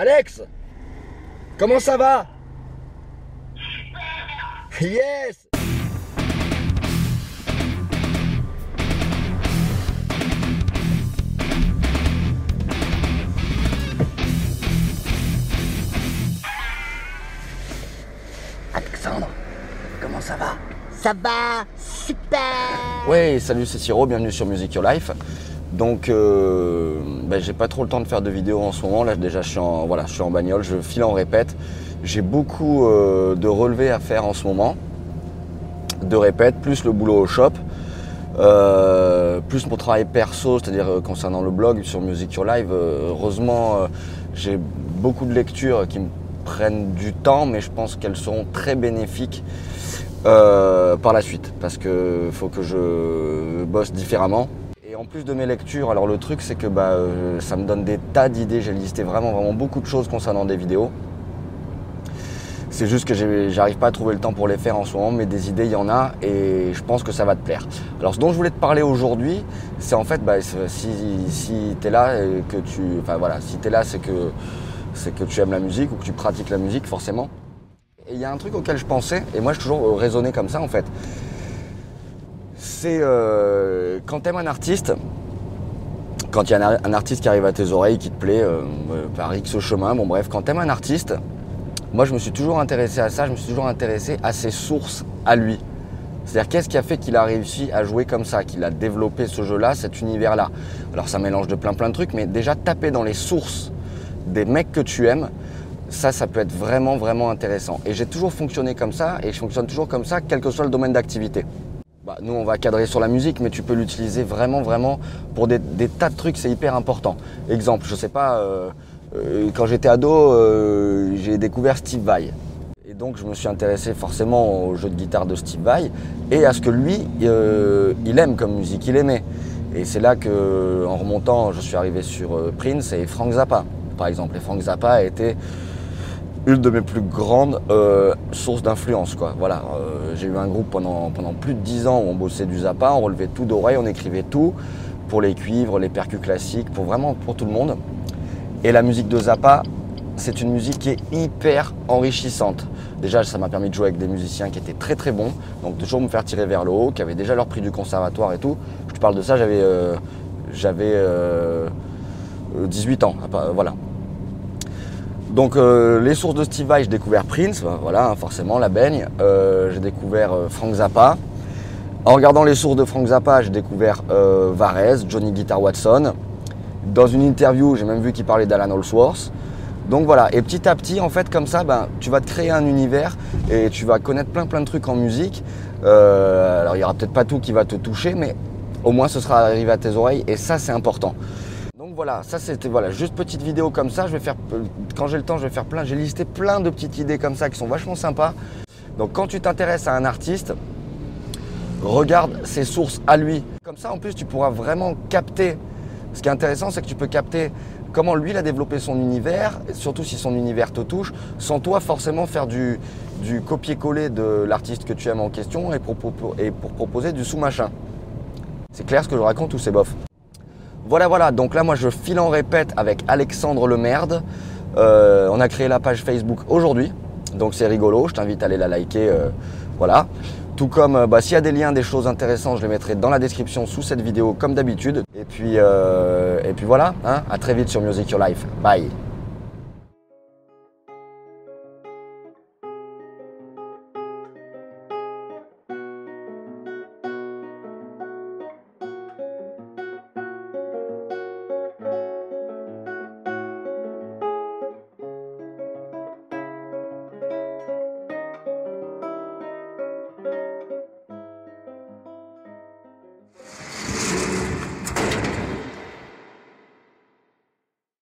Alex Comment ça va? Yes! Alexandre, comment ça va? Ça va super. Oui, salut, c'est Siro, bienvenue sur Music Your Life. Donc, euh, ben, j'ai pas trop le temps de faire de vidéos en ce moment. Là, déjà, je suis en, voilà, je suis en bagnole, je file en répète. J'ai beaucoup euh, de relevés à faire en ce moment, de répète, plus le boulot au shop, euh, plus mon travail perso, c'est-à-dire euh, concernant le blog sur Music Your. Euh, heureusement, j'ai beaucoup de lectures qui me prennent du temps, mais je pense qu'elles seront très bénéfiques par la suite, parce que faut que je bosse différemment. En plus de mes lectures, alors le truc c'est que bah, euh, ça me donne des tas d'idées. J'ai listé vraiment vraiment beaucoup de choses concernant des vidéos. C'est juste que j'arrive pas à trouver le temps pour les faire en ce moment, mais des idées il y en a et je pense que ça va te plaire. Alors ce dont je voulais te parler aujourd'hui, c'est en fait bah, si, si tu es là que tu. Enfin voilà, si tu là c'est que, c'est que tu aimes la musique ou que tu pratiques la musique forcément. Et il y a un truc auquel je pensais, et moi je toujours euh, raisonné comme ça en fait. C'est euh, quand t'aimes un artiste, quand il y a un, artiste qui arrive à tes oreilles, qui te plaît, euh, euh, par X chemin, bon bref, quand t'aimes un artiste, moi je me suis toujours intéressé à ça, je me suis toujours intéressé à ses sources à lui. C'est-à-dire qu'est-ce qui a fait qu'il a réussi à jouer comme ça, qu'il a développé ce jeu-là, cet univers-là? Alors ça mélange de plein plein de trucs, mais déjà taper dans les sources des mecs que tu aimes, ça, ça peut être vraiment, vraiment intéressant. Et j'ai toujours fonctionné comme ça, et je fonctionne toujours comme ça, quel que soit le domaine d'activité. Bah, nous, on va cadrer sur la musique, mais tu peux l'utiliser vraiment, vraiment pour des, tas de trucs, c'est hyper important. Exemple, je sais pas, euh, euh, quand j'étais ado, euh, j'ai découvert Steve Vai. Et donc, je me suis intéressé forcément au jeu de guitare de Steve Vai et à ce que lui, il aime comme musique, il aimait. Et c'est là que, en remontant, je suis arrivé sur Prince et Frank Zappa, par exemple. Et Frank Zappa a été une de mes plus grandes euh, sources d'influence. Quoi. Voilà, euh, j'ai eu un groupe pendant, pendant plus de 10 ans où on bossait du Zappa, on relevait tout d'oreille, on écrivait tout pour les cuivres, les percus classiques, pour vraiment pour tout le monde. Et la musique de Zappa, c'est une musique qui est hyper enrichissante. Déjà, ça m'a permis de jouer avec des musiciens qui étaient très très bons, donc toujours me faire tirer vers le haut, qui avaient déjà leur prix du conservatoire et tout. Je te parle de ça, j'avais euh, j'avais euh, 18 ans, voilà. Donc euh, les sources de Steve Vai, j'ai découvert Prince, ben, voilà, forcément la baigne. Euh, j'ai découvert euh, Frank Zappa. En regardant les sources de Frank Zappa, j'ai découvert Varese, Johnny Guitar Watson. Dans une interview, j'ai même vu qu'il parlait d'Alan Allsworth. Donc voilà, et petit à petit, en fait, comme ça, ben, tu vas te créer un univers et tu vas connaître plein plein de trucs en musique. Alors il y aura peut-être pas tout qui va te toucher, mais au moins ce sera arrivé à tes oreilles et ça c'est important. Voilà, ça c'était voilà, juste petite vidéo comme ça. Je vais faire, quand j'ai le temps, je vais faire plein. J'ai listé plein de petites idées comme ça qui sont vachement sympas. Donc quand tu t'intéresses à un artiste, regarde ses sources à lui. Comme ça, en plus, tu pourras vraiment capter. Ce qui est intéressant, c'est que tu peux capter comment lui a développé son univers, surtout si son univers te touche, sans toi forcément faire du, copier-coller de l'artiste que tu aimes en question et pour, pour- et pour proposer du sous-machin. C'est clair ce que je raconte ou c'est bof? Voilà, voilà. Donc là, moi, je file en répète avec Alexandre Lemerde. Euh, on a créé la page Facebook aujourd'hui. Donc c'est rigolo. Je t'invite à aller la liker. euh, voilà. Tout comme, euh, bah, s'il y a des liens, des choses intéressantes, je les mettrai dans la description sous cette vidéo, comme d'habitude. Et puis, et puis voilà. Hein, à très vite sur Music Your Life. Bye.